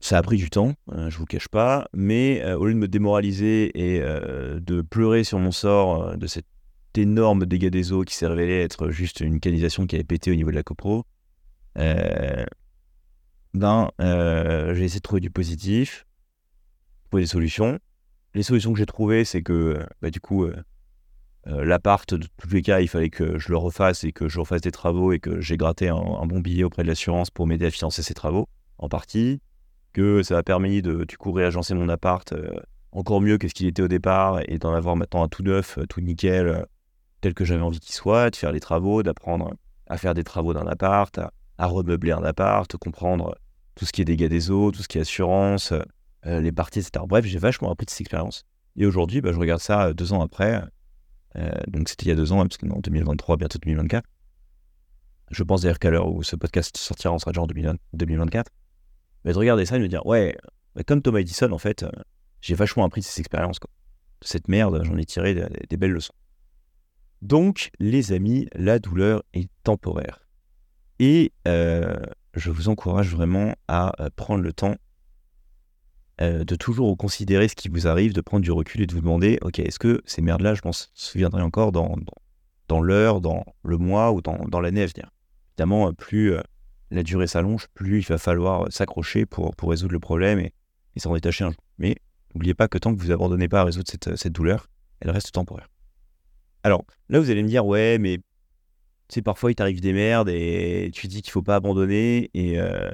Ça a pris du temps, euh, je vous cache pas, mais euh, au lieu de me démoraliser et euh, de pleurer sur mon sort de cet énorme dégât des eaux qui s'est révélé être juste une canalisation qui avait pété au niveau de la copro, ben, j'ai essayé de trouver du positif, trouver des solutions. Les solutions que j'ai trouvées, c'est que bah, du coup, l'appart, de tous les cas, il fallait que je le refasse et que je refasse des travaux et que j'ai gratté un bon billet auprès de l'assurance pour m'aider à financer ces travaux, en partie ça a permis de du coup réagencer mon appart euh, encore mieux que ce qu'il était au départ et d'en avoir maintenant un tout neuf, euh, tout nickel, euh, tel que j'avais envie qu'il soit, de faire les travaux, d'apprendre à faire des travaux d'un appart, à, remeubler un appart, comprendre tout ce qui est dégâts des eaux, tout ce qui est assurance, les parties, etc. Bref, j'ai vachement appris de cette expérience. Et aujourd'hui, bah, je regarde ça deux ans après. donc c'était il y a deux ans, hein, parce que en 2023, bientôt 2024. Je pense d'ailleurs qu'à l'heure où ce podcast sortira, on sera déjà en 2024 mais de regarder ça et de me dire, ouais, comme Thomas Edison, en fait, euh, j'ai vachement appris de ces expériences. Quoi. Cette merde, j'en ai tiré des, belles leçons. Donc, les amis, la douleur est temporaire. Et euh, je vous encourage vraiment à euh, prendre le temps de toujours considérer ce qui vous arrive, de prendre du recul et de vous demander, ok, est-ce que ces merdes-là, je m'en souviendrai encore dans, dans, l'heure, dans le mois ou dans, dans l'année à venir? Évidemment, plus la durée s'allonge, plus il va falloir s'accrocher pour, pour résoudre le problème et, s'en détacher un jour. Mais n'oubliez pas que tant que vous abandonnez pas à résoudre cette, cette douleur, elle reste temporaire. Alors, là, vous allez me dire, ouais, mais tu sais, parfois, il t'arrive des merdes et tu dis qu'il faut pas abandonner. Et euh,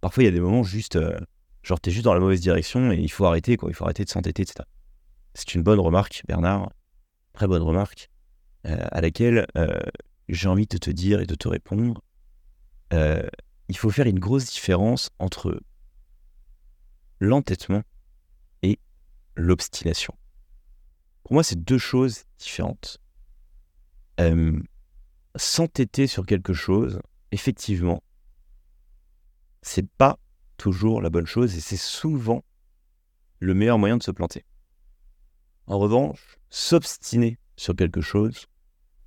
parfois, il y a des moments juste, euh, genre, t'es juste dans la mauvaise direction et il faut arrêter, quoi. Il faut arrêter de s'entêter, etc. C'est une bonne remarque, Bernard. Très bonne remarque. Euh, à laquelle j'ai envie de te dire et de te répondre. Il faut faire une grosse différence entre l'entêtement et l'obstination. Pour moi, c'est deux choses différentes. S'entêter sur quelque chose, effectivement, c'est pas toujours la bonne chose et c'est souvent le meilleur moyen de se planter. En revanche, s'obstiner sur quelque chose,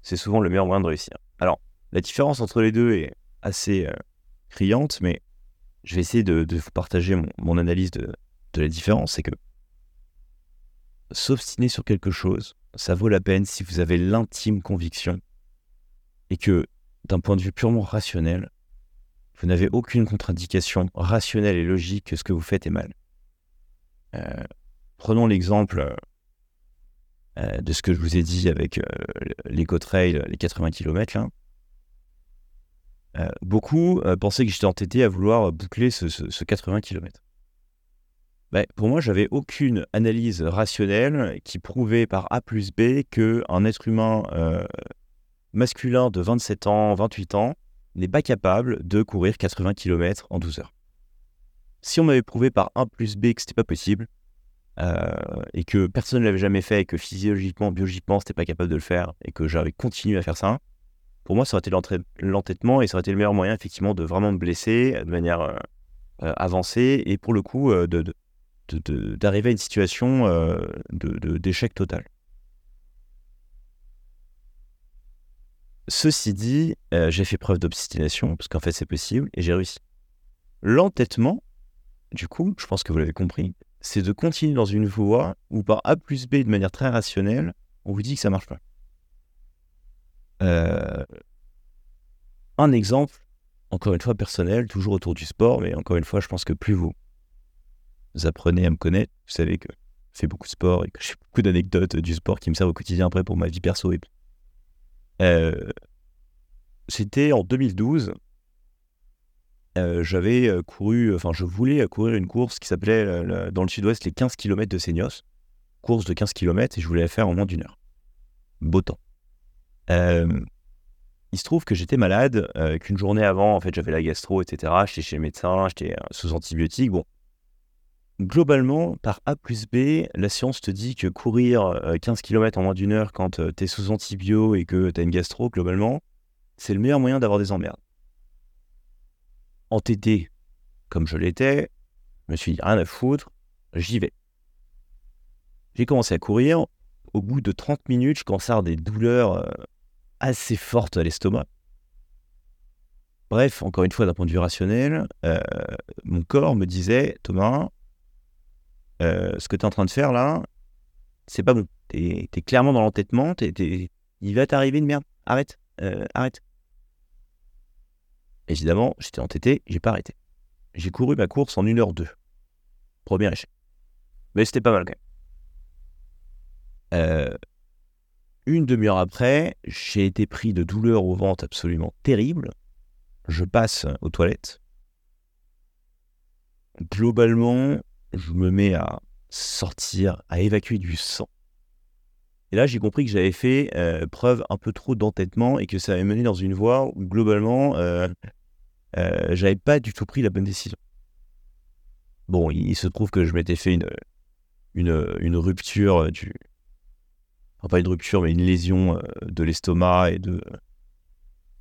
c'est souvent le meilleur moyen de réussir. Alors, la différence entre les deux est assez euh, criante, mais je vais essayer de, vous partager mon, analyse de la différence. C'est que s'obstiner sur quelque chose, ça vaut la peine si vous avez l'intime conviction et que, d'un point de vue purement rationnel, vous n'avez aucune contre-indication rationnelle et logique que ce que vous faites est mal. Euh, prenons l'exemple euh, de ce que je vous ai dit avec euh, l'éco-trail, les 80 km. Beaucoup pensaient que j'étais entêté à vouloir boucler ce, ce 80 km. Bah, pour moi, j'avais aucune analyse rationnelle qui prouvait par A plus B qu'un être humain euh, masculin de 27 ans, 28 ans, n'est pas capable de courir 80 km en 12 heures. Si on m'avait prouvé par 1 plus B que c'était pas possible, euh, et que personne ne l'avait jamais fait, et que physiologiquement, biologiquement, c'était pas capable de le faire, et que j'avais continué à faire ça, pour moi, ça aurait été l'entêtement, et ça aurait été le meilleur moyen, effectivement, de vraiment me blesser de manière euh, avancée, et pour le coup, d'arriver à une situation euh, d'échec total. Ceci dit, euh, j'ai fait preuve d'obstination, parce qu'en fait c'est possible, et j'ai réussi. L'entêtement, du coup, je pense que vous l'avez compris, c'est de continuer dans une voie où par A plus B, de manière très rationnelle, on vous dit que ça marche pas. Euh, un exemple, encore une fois personnel, toujours autour du sport, mais encore une fois, je pense que plus vous apprenez à me connaître, vous savez que je fais beaucoup de sport et que j'ai beaucoup d'anecdotes du sport qui me servent au quotidien après pour ma vie perso. Euh, c'était en 2012. Euh, j'avais couru, enfin je voulais courir une course qui s'appelait dans le sud-ouest les 15 km de Seignos. Course de 15 km et je voulais la faire en moins d'une heure. Beau temps. Il se trouve que j'étais malade, qu'une journée avant, en fait, j'avais la gastro, etc. J'étais chez le médecin, j'étais sous antibiotiques. Bon, globalement, par A plus B, la science te dit que courir 15 euh, km en moins d'une heure quand euh, tu es sous antibio et que tu as une gastro, globalement, c'est le meilleur moyen d'avoir des emmerdes. Entêté comme je l'étais, je me suis dit rien à foutre, j'y vais. J'ai commencé à courir. Au bout de 30 minutes, je commençais à avoir des douleurs euh, assez fortes à l'estomac. Bref, encore une fois, d'un point de vue rationnel, mon corps me disait Thomas, euh, ce que tu es en train de faire là, c'est pas bon. Tu es, clairement dans l'entêtement, il va t'arriver une merde. Arrête, euh, arrête. Évidemment, j'étais entêté, j'ai pas arrêté. J'ai couru ma course en 1h02. Premier échec. Mais c'était pas mal quand même. Une demi-heure après, j'ai été pris de douleurs au ventre absolument terribles. Je passe aux toilettes. Globalement, je me mets à sortir, à évacuer du sang. Et là, j'ai compris que j'avais fait euh, preuve un peu trop d'entêtement et que ça avait mené dans une voie où globalement, euh, euh, j'avais pas du tout pris la bonne décision. Bon, il, se trouve que je m'étais fait une, rupture du. Pas une rupture, mais une lésion de l'estomac et de,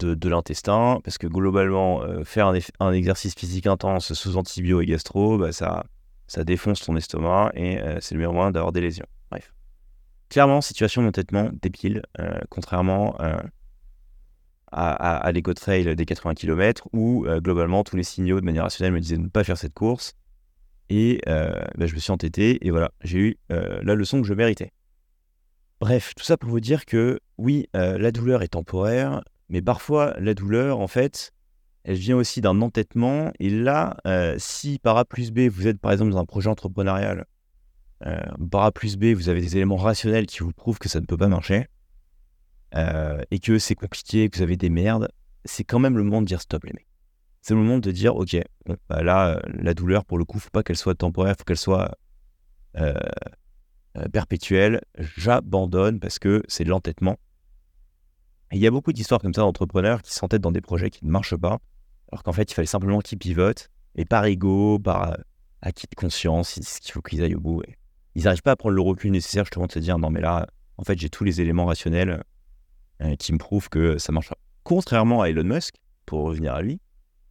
de, l'intestin, parce que globalement, faire un, exercice physique intense sous antibio et gastro, bah, ça, ça défonce ton estomac et euh, c'est le meilleur moyen d'avoir des lésions. Bref. Clairement, situation d'entêtement débile, euh, contrairement euh, à, à, l'éco-trail des 80 km où globalement tous les signaux de manière rationnelle me disaient de ne pas faire cette course. Et bah, je me suis entêté et voilà, j'ai eu la leçon que je méritais. Bref, tout ça pour vous dire que oui, la douleur est temporaire, mais parfois la douleur, en fait, elle vient aussi d'un entêtement. Et là, si par A plus B, vous êtes par exemple dans un projet entrepreneurial, par A plus B, vous avez des éléments rationnels qui vous prouvent que ça ne peut pas marcher, et que c'est compliqué, que vous avez des merdes, c'est quand même le moment de dire stop, les mecs c'est le moment de dire, ok, bah là, la douleur, pour le coup, faut pas qu'elle soit temporaire, faut qu'elle soit euh, euh, perpétuelle. J'abandonne parce que c'est de l'entêtement. il y a beaucoup d'histoires comme ça d'entrepreneurs qui s'entêtent dans des projets qui ne marchent pas, alors qu'en fait, il fallait simplement qu'ils pivotent, et par ego, par euh, acquis de conscience, ils qu'il faut qu'ils aillent au bout. ils n'arrivent pas à prendre le recul nécessaire justement de se dire, non mais là, en fait, j'ai tous les éléments rationnels qui me prouvent que ça marche pas. Contrairement à Elon Musk, pour revenir à lui,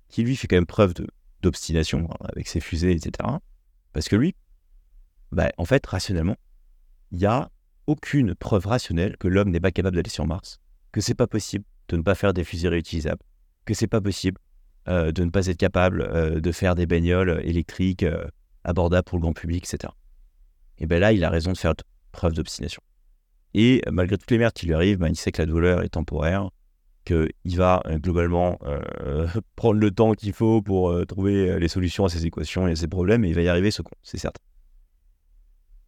qui lui fait quand même preuve d'obstination hein, avec ses fusées, etc. Parce que lui, bah, en fait, rationnellement, il n'y a aucune preuve rationnelle que l'homme n'est pas capable d'aller sur Mars, que c'est pas possible de ne pas faire des fusées réutilisables, que c'est pas possible euh, de ne pas être capable euh, de faire des bagnoles électriques euh, abordables pour le grand public, etc. Et bien là, il a raison de faire preuve d'obstination. Et malgré toutes les merdes qui lui arrivent, bah, il sait que la douleur est temporaire, qu'il va globalement prendre le temps qu'il faut pour trouver les solutions à ces équations et à ces problèmes, et il va y arriver ce con, c'est certain.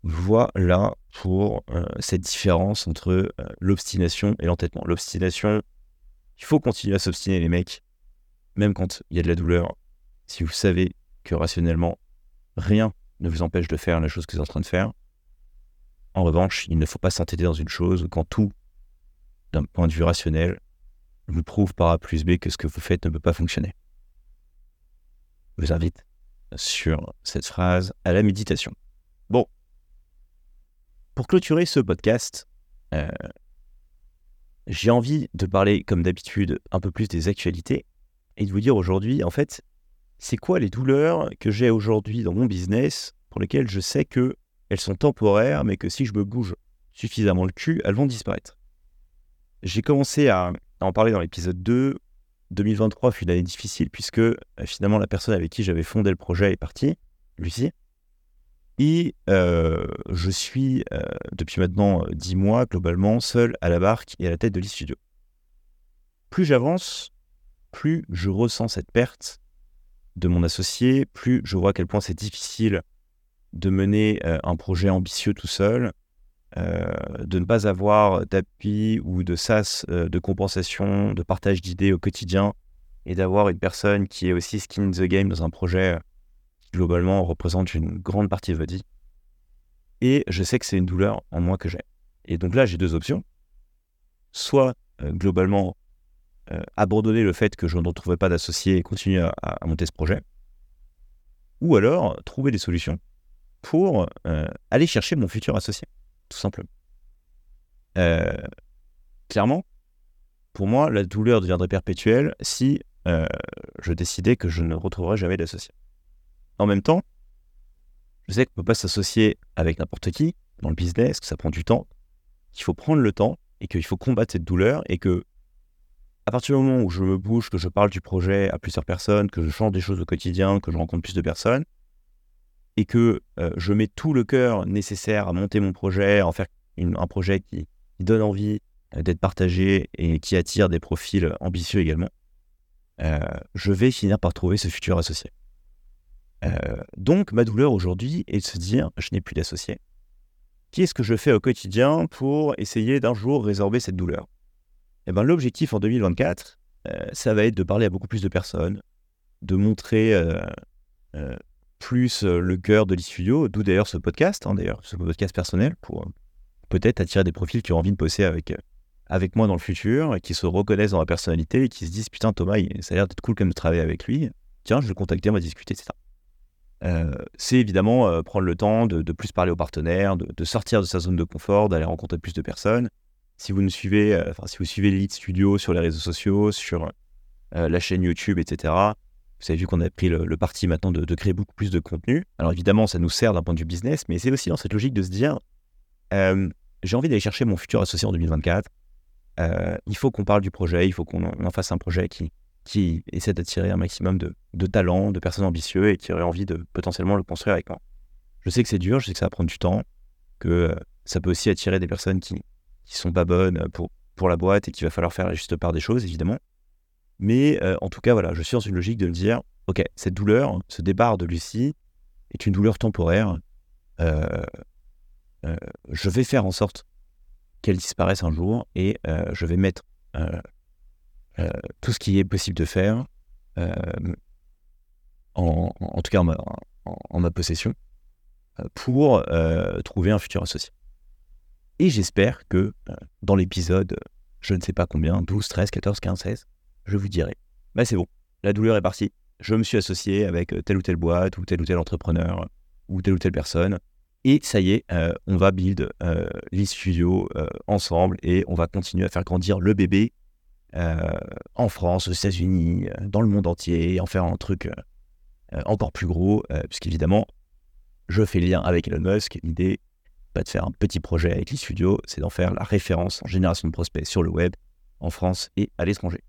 Voilà pour cette différence entre l'obstination et l'entêtement. L'obstination, il faut continuer à s'obstiner les mecs, même quand il y a de la douleur. Si vous savez que rationnellement, rien ne vous empêche de faire la chose que vous êtes en train de faire. En revanche, il ne faut pas s'entêter dans une chose quand tout, d'un point de vue rationnel, vous prouve par A plus B que ce que vous faites ne peut pas fonctionner. Je vous invite sur cette phrase à la méditation. Pour clôturer ce podcast, euh, j'ai envie de parler, comme d'habitude, un peu plus des actualités et de vous dire aujourd'hui, en fait, c'est quoi les douleurs que j'ai aujourd'hui dans mon business pour lesquelles je sais que elles sont temporaires, mais que si je me bouge suffisamment le cul, elles vont disparaître. J'ai commencé à en parler dans l'épisode 2. 2023 fut une année difficile puisque euh, finalement la personne avec qui j'avais fondé le projet est partie, Lucie. Et euh, je suis euh, depuis maintenant 10 mois globalement seul à la barque et à la tête de l'e-studio. Plus j'avance, plus je ressens cette perte de mon associé, plus je vois à quel point c'est difficile de mener un projet ambitieux tout seul, euh, de ne pas avoir d'appui ou de sas euh, de compensation, de partage d'idées au quotidien, et d'avoir une personne qui est aussi skin in the game dans un projet globalement représente une grande partie de votre vie. Et je sais que c'est une douleur en moi que j'ai. Et donc là, j'ai deux options. Soit euh, globalement abandonner le fait que je ne retrouvais pas d'associé et continuer à, monter ce projet. Ou alors trouver des solutions pour aller chercher mon futur associé tout simplement. Euh, clairement, pour moi, la douleur deviendrait perpétuelle si euh, je décidais que je ne retrouverais jamais d'associé. En même temps, je sais qu'on ne peut pas s'associer avec n'importe qui dans le business, que ça prend du temps, qu'il faut prendre le temps et qu'il faut combattre cette douleur et que à partir du moment où je me bouge, que je parle du projet à plusieurs personnes, que je change des choses au quotidien, que je rencontre plus de personnes, et que euh, je mets tout le cœur nécessaire à monter mon projet, à en faire un projet qui, donne envie euh, d'être partagé et qui attire des profils ambitieux également, euh, je vais finir par trouver ce futur associé. Donc ma douleur aujourd'hui est de se dire, je n'ai plus d'associé. Qu'est-ce que je fais au quotidien pour essayer d'un jour résorber cette douleur? Eh ben, L'objectif en 2024, ça va être de parler à beaucoup plus de personnes, de montrer plus euh, le cœur de l'e-studio, d'où d'ailleurs ce podcast, hein, d'ailleurs, ce podcast personnel, pour euh, peut-être attirer des profils qui ont envie de bosser avec, euh, avec moi dans le futur, qui se reconnaissent dans ma personnalité et qui se disent Putain, Thomas, ça a l'air d'être cool même de travailler avec lui. Tiens, je vais le contacter, on va discuter, etc. c'est évidemment prendre le temps de, plus parler aux partenaires, de, sortir de sa zone de confort, d'aller rencontrer plus de personnes. Si vous nous suivez, enfin si vous suivez Studio sur les réseaux sociaux, sur la chaîne YouTube, etc., vous avez vu qu'on a pris le, parti maintenant de, créer beaucoup plus de contenu. Alors évidemment, ça nous sert d'un point de vue business, mais c'est aussi dans cette logique de se dire, euh, j'ai envie d'aller chercher mon futur associé en 2024. Euh, il faut qu'on parle du projet, il faut qu'on en fasse un projet qui, qui essaie d'attirer un maximum de, talents, de personnes ambitieuses et qui auraient envie de potentiellement le construire avec moi. Je sais que c'est dur, je sais que ça va prendre du temps, que euh, ça peut aussi attirer des personnes qui qui sont pas bonnes pour, pour la boîte et qu'il va falloir faire la juste part des choses, évidemment. Mais euh, en tout cas, voilà, je suis dans une logique de me dire, ok, cette douleur, ce départ de Lucie est une douleur temporaire. Euh, je vais faire en sorte qu'elle disparaisse un jour et je vais mettre tout ce qui est possible de faire, en, en, tout cas en ma, possession, pour trouver un futur associé. Et j'espère que euh, dans l'épisode, je ne sais pas combien, 12, 13, 14, 15, 16, je vous dirai, bah c'est bon, la douleur est partie. Je me suis associé avec euh, telle ou telle boîte, ou tel ou tel entrepreneur, ou telle ou telle personne. Et ça y est, euh, on va build euh, studio ensemble et on va continuer à faire grandir le bébé en France, aux États-Unis, dans le monde entier, et en faire un truc encore plus gros, puisqu'évidemment, je fais lien avec Elon Musk. L'idée, pas de faire un petit projet avec l'e-studio, c'est d'en faire la référence en génération de prospects sur le web, en France et à l'étranger.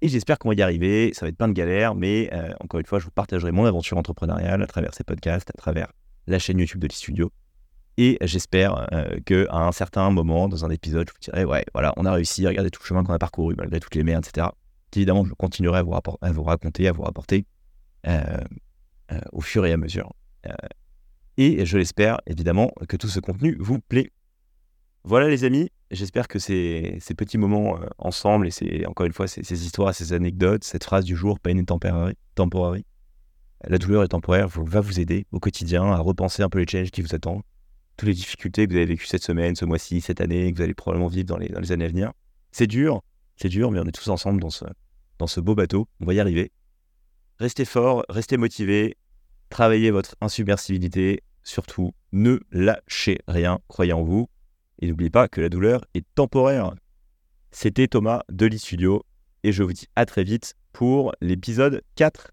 Et j'espère qu'on va y arriver, ça va être plein de galères, mais euh, encore une fois, je vous partagerai mon aventure entrepreneuriale à travers ces podcasts, à travers la chaîne YouTube de l'e-studio. Et j'espère euh, qu'à un certain moment, dans un épisode, je vous dirai, ouais, voilà, on a réussi, regardez tout le chemin qu'on a parcouru, malgré toutes les merdes, etc. Évidemment, je continuerai à vous, raconter, à vous rapporter euh, au fur et à mesure. Et je l'espère évidemment que tout ce contenu vous plaît. Voilà les amis, j'espère que ces, petits moments euh, ensemble et encore une fois ces, ces, histoires, ces anecdotes, cette phrase du jour, pain est temporary, la douleur est temporaire, va vous aider au quotidien à repenser un peu les challenges qui vous attendent, toutes les difficultés que vous avez vécues cette semaine, ce mois-ci, cette année, que vous allez probablement vivre dans les, années à venir. C'est dur, c'est dur, mais on est tous ensemble dans ce, beau bateau, on va y arriver. Restez fort, restez motivés, travaillez votre insubmersibilité, surtout, ne lâchez rien, croyez en vous. Et n'oubliez pas que la douleur est temporaire. C'était Thomas de l'e-studio et je vous dis à très vite pour l'épisode 4.